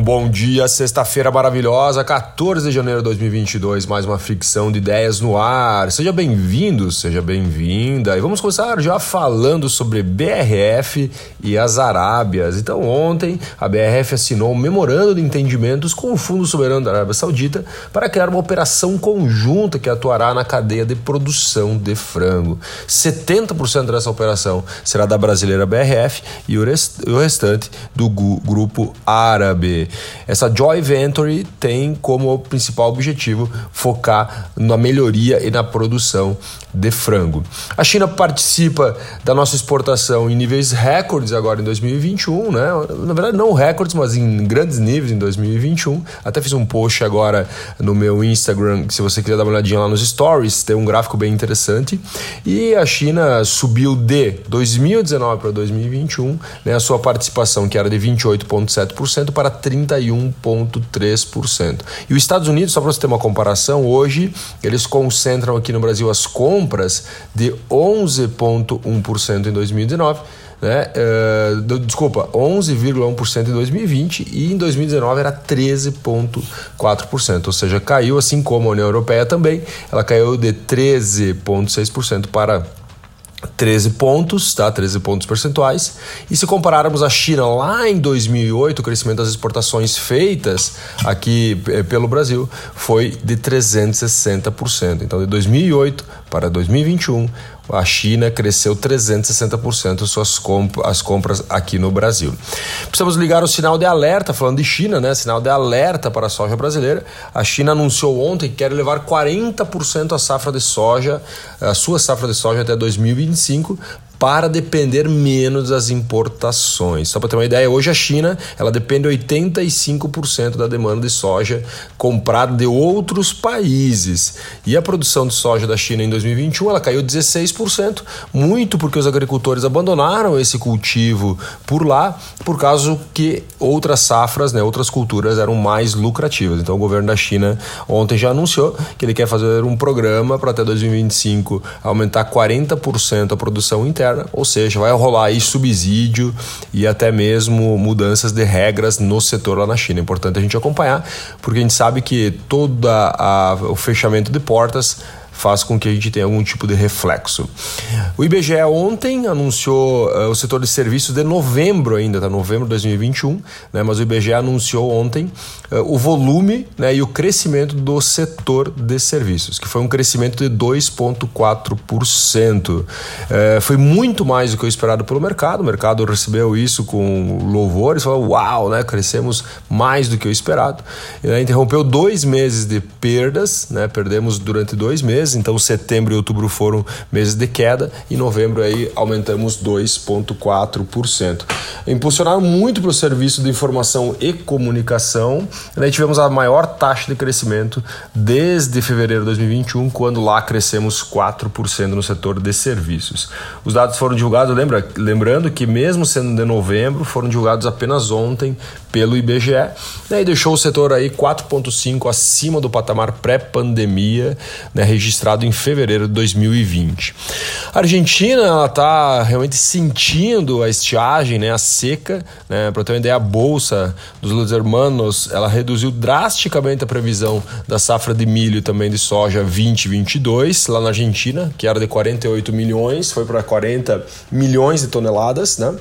um bom dia, sexta-feira maravilhosa, 14 de janeiro de 2022, mais uma fricção de ideias no ar. Seja bem-vindo, seja bem-vinda. E vamos começar já falando sobre BRF e as Arábias. Então, ontem a BRF assinou um memorando de entendimentos com o Fundo Soberano da Arábia Saudita para criar uma operação conjunta que atuará na cadeia de produção de frango. 70% dessa operação será da brasileira BRF e o restante do grupo árabe. Essa Joy Venture tem como principal objetivo focar na melhoria e na produção de frango. A China participa da nossa exportação em níveis recordes agora em 2021, né? Na verdade não recordes, mas em grandes níveis em 2021. Até fiz um post agora no meu Instagram, se você quiser dar uma olhadinha lá nos stories, tem um gráfico bem interessante. E a China subiu de 2019 para 2021, né, a sua participação que era de 28.7% para 31,3%. E os Estados Unidos, só para você ter uma comparação, hoje eles concentram aqui no Brasil as compras de 11,1% em 2019 né? Uh, desculpa, 11,1% em 2020 e em 2019 era 13,4%, ou seja, caiu assim como a União Europeia também, ela caiu de 13,6% para 13 pontos, tá? 13 pontos percentuais. E se compararmos a China lá em 2008, o crescimento das exportações feitas aqui eh, pelo Brasil foi de 360%. Então, de 2008 para 2021, a China cresceu 360% suas comp as compras aqui no Brasil. Precisamos ligar o sinal de alerta, falando de China, né? Sinal de alerta para a soja brasileira. A China anunciou ontem que quer levar 40% a safra de soja, a sua safra de soja até 2025 para depender menos das importações. Só para ter uma ideia, hoje a China ela depende 85% da demanda de soja comprada de outros países. E a produção de soja da China em 2021 ela caiu 16%, muito porque os agricultores abandonaram esse cultivo por lá, por causa que outras safras, né, outras culturas eram mais lucrativas. Então o governo da China ontem já anunciou que ele quer fazer um programa para até 2025 aumentar 40% a produção interna ou seja, vai rolar aí subsídio e até mesmo mudanças de regras no setor lá na China. É importante a gente acompanhar, porque a gente sabe que todo o fechamento de portas faz com que a gente tenha algum tipo de reflexo. O IBGE ontem anunciou uh, o setor de serviços de novembro ainda, tá? Novembro de 2021, né? Mas o IBGE anunciou ontem uh, o volume né, e o crescimento do setor de serviços, que foi um crescimento de 2,4%. Uh, eh, foi muito mais do que o esperado pelo mercado. O mercado recebeu isso com louvores, falou: uau, né? Crescemos mais do que o esperado. E, né, interrompeu dois meses de perdas, né? Perdemos durante dois meses meses, então setembro e outubro foram meses de queda e novembro aí aumentamos 2,4%. Impulsionaram muito para o serviço de informação e comunicação, né? tivemos a maior taxa de crescimento desde fevereiro de 2021, quando lá crescemos 4% no setor de serviços. Os dados foram divulgados, lembra, lembrando que mesmo sendo de novembro, foram divulgados apenas ontem pelo IBGE, né? e deixou o setor aí 4,5 acima do patamar pré-pandemia, né? registrado registrado em fevereiro de 2020. A Argentina está realmente sentindo a estiagem, né, a seca. Né, Para ter uma ideia, a bolsa dos Los Hermanos ela reduziu drasticamente a previsão da safra de milho e também de soja 2022 lá na Argentina, que era de 48 milhões, foi para 40 milhões de toneladas, né?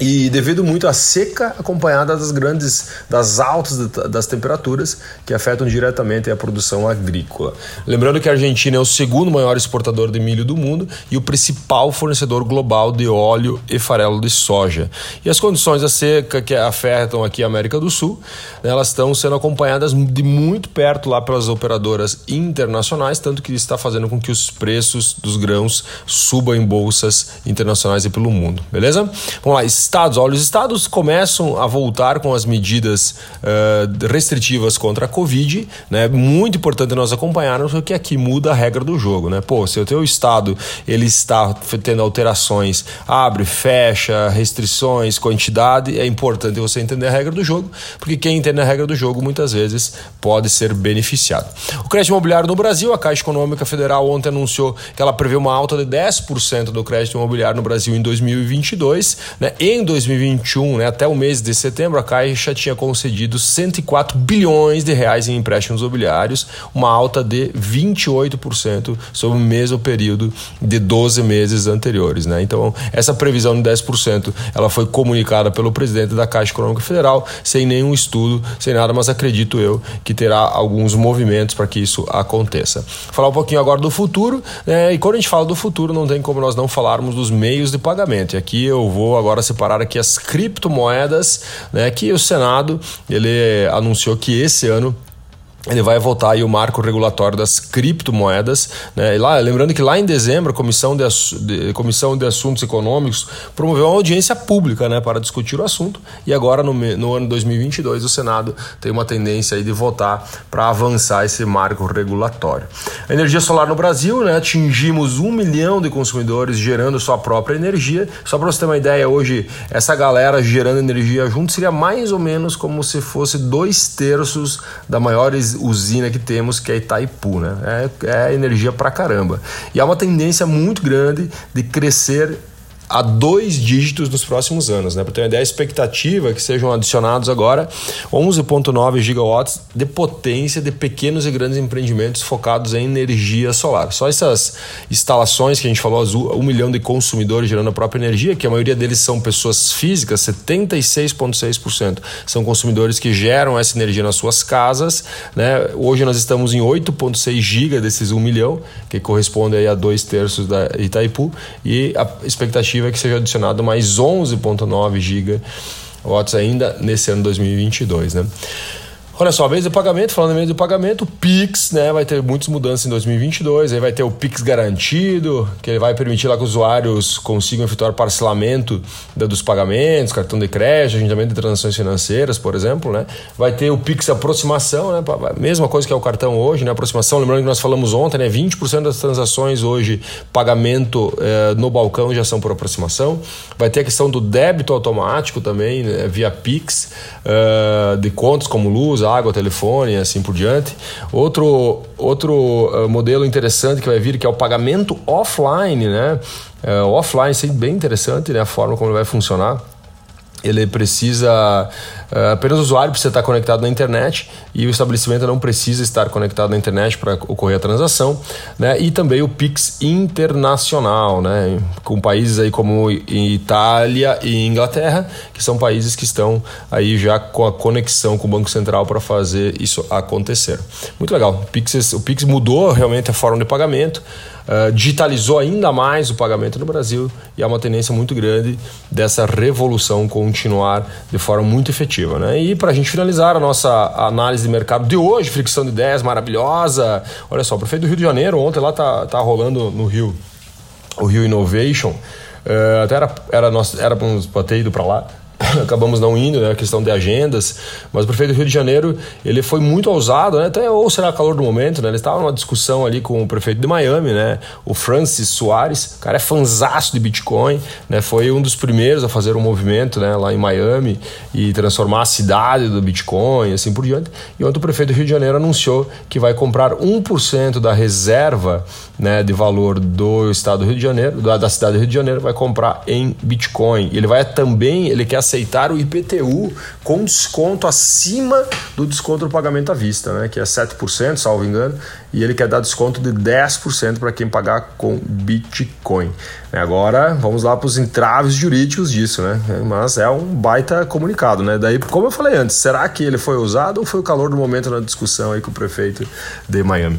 E devido muito à seca acompanhada das grandes, das altas das temperaturas que afetam diretamente a produção agrícola. Lembrando que a Argentina é o segundo maior exportador de milho do mundo e o principal fornecedor global de óleo e farelo de soja. E as condições da seca que afetam aqui a América do Sul, né, elas estão sendo acompanhadas de muito perto lá pelas operadoras internacionais, tanto que está fazendo com que os preços dos grãos subam em bolsas internacionais e pelo mundo. Beleza? Vamos lá estados. Olha, os estados começam a voltar com as medidas uh, restritivas contra a Covid, né? Muito importante nós acompanharmos porque aqui muda a regra do jogo, né? Pô, se o teu estado ele está tendo alterações, abre, fecha, restrições, quantidade, é importante você entender a regra do jogo, porque quem entende a regra do jogo muitas vezes pode ser beneficiado. O crédito imobiliário no Brasil, a Caixa Econômica Federal ontem anunciou que ela prevê uma alta de 10% do crédito imobiliário no Brasil em 2022, né? Em em 2021, né, até o mês de setembro, a Caixa tinha concedido 104 bilhões de reais em empréstimos imobiliários, uma alta de 28% sobre o mesmo período de 12 meses anteriores. Né? Então, essa previsão de 10% ela foi comunicada pelo presidente da Caixa Econômica Federal, sem nenhum estudo, sem nada, mas acredito eu que terá alguns movimentos para que isso aconteça. Falar um pouquinho agora do futuro, né? e quando a gente fala do futuro, não tem como nós não falarmos dos meios de pagamento. E aqui eu vou agora separar aqui as criptomoedas, né? que o Senado ele anunciou que esse ano ele vai votar aí o marco regulatório das criptomoedas. Né? E lá, lembrando que lá em dezembro a Comissão de, de, Comissão de Assuntos Econômicos promoveu uma audiência pública né, para discutir o assunto e agora no, no ano 2022 o Senado tem uma tendência aí de votar para avançar esse marco regulatório. A energia solar no Brasil, né, atingimos um milhão de consumidores gerando sua própria energia. Só para você ter uma ideia, hoje essa galera gerando energia junto seria mais ou menos como se fosse dois terços da maior usina que temos, que é Itaipu, né? É, é energia pra caramba. E há uma tendência muito grande de crescer a dois dígitos nos próximos anos. Né? Para ter uma ideia, a expectativa é que sejam adicionados agora 11,9 gigawatts de potência de pequenos e grandes empreendimentos focados em energia solar. Só essas instalações que a gente falou, um milhão de consumidores gerando a própria energia, que a maioria deles são pessoas físicas, 76,6% são consumidores que geram essa energia nas suas casas. Né? Hoje nós estamos em 8,6 giga desses 1 milhão, que corresponde aí a dois terços da Itaipu, e a expectativa expectativa é que seja adicionado mais 11,9 GB ainda nesse ano 2022, né? Olha só, mês de pagamento, falando em mês de pagamento, o Pix, né, vai ter muitas mudanças em 2022, aí vai ter o Pix garantido, que ele vai permitir lá que os usuários consigam efetuar parcelamento dos pagamentos, cartão de crédito, agendamento de transações financeiras, por exemplo, né? Vai ter o Pix aproximação, né, mesma coisa que é o cartão hoje, né, aproximação, lembrando que nós falamos ontem, né, 20% das transações hoje, pagamento eh, no balcão já são por aproximação. Vai ter a questão do débito automático também, né, via Pix, uh, de contas como luz, água, telefone assim por diante. Outro, outro uh, modelo interessante que vai vir, que é o pagamento offline, né? Uh, offline, isso é bem interessante, né? A forma como ele vai funcionar ele precisa uh, apenas o usuário precisa estar conectado na internet e o estabelecimento não precisa estar conectado na internet para ocorrer a transação, né? E também o Pix internacional, né? Com países aí como Itália e Inglaterra, que são países que estão aí já com a conexão com o Banco Central para fazer isso acontecer. Muito legal. O Pix, o Pix mudou realmente a forma de pagamento. Uh, digitalizou ainda mais o pagamento no Brasil e há uma tendência muito grande dessa revolução continuar de forma muito efetiva. Né? E para a gente finalizar a nossa análise de mercado de hoje, fricção de ideias maravilhosa. Olha só, o prefeito do Rio de Janeiro, ontem lá tá, tá rolando no Rio, o Rio Innovation. Uh, até era, era, nós, era para ter ido para lá acabamos não indo, né? A questão de agendas. Mas o prefeito do Rio de Janeiro, ele foi muito ousado, né? Até, ou será calor do momento, né? Ele estava numa discussão ali com o prefeito de Miami, né? O Francis Soares, o cara é fanzaço de Bitcoin, né? Foi um dos primeiros a fazer um movimento, né? Lá em Miami e transformar a cidade do Bitcoin, assim por diante. E ontem o prefeito do Rio de Janeiro anunciou que vai comprar 1% da reserva, né? De valor do estado do Rio de Janeiro, da, da cidade do Rio de Janeiro, vai comprar em Bitcoin. Ele vai também, ele quer aceitar o IPTU com desconto acima do desconto do pagamento à vista, né, que é 7%, salvo engano, e ele quer dar desconto de 10% para quem pagar com Bitcoin. Agora, vamos lá para os entraves jurídicos disso, né? Mas é um baita comunicado, né? Daí, como eu falei antes, será que ele foi usado ou foi o calor do momento na discussão aí com o prefeito de Miami?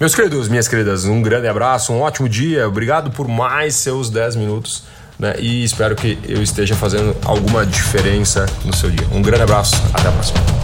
Meus queridos, minhas queridas, um grande abraço, um ótimo dia, obrigado por mais seus 10 minutos né? E espero que eu esteja fazendo alguma diferença no seu dia. Um grande abraço, até a próxima.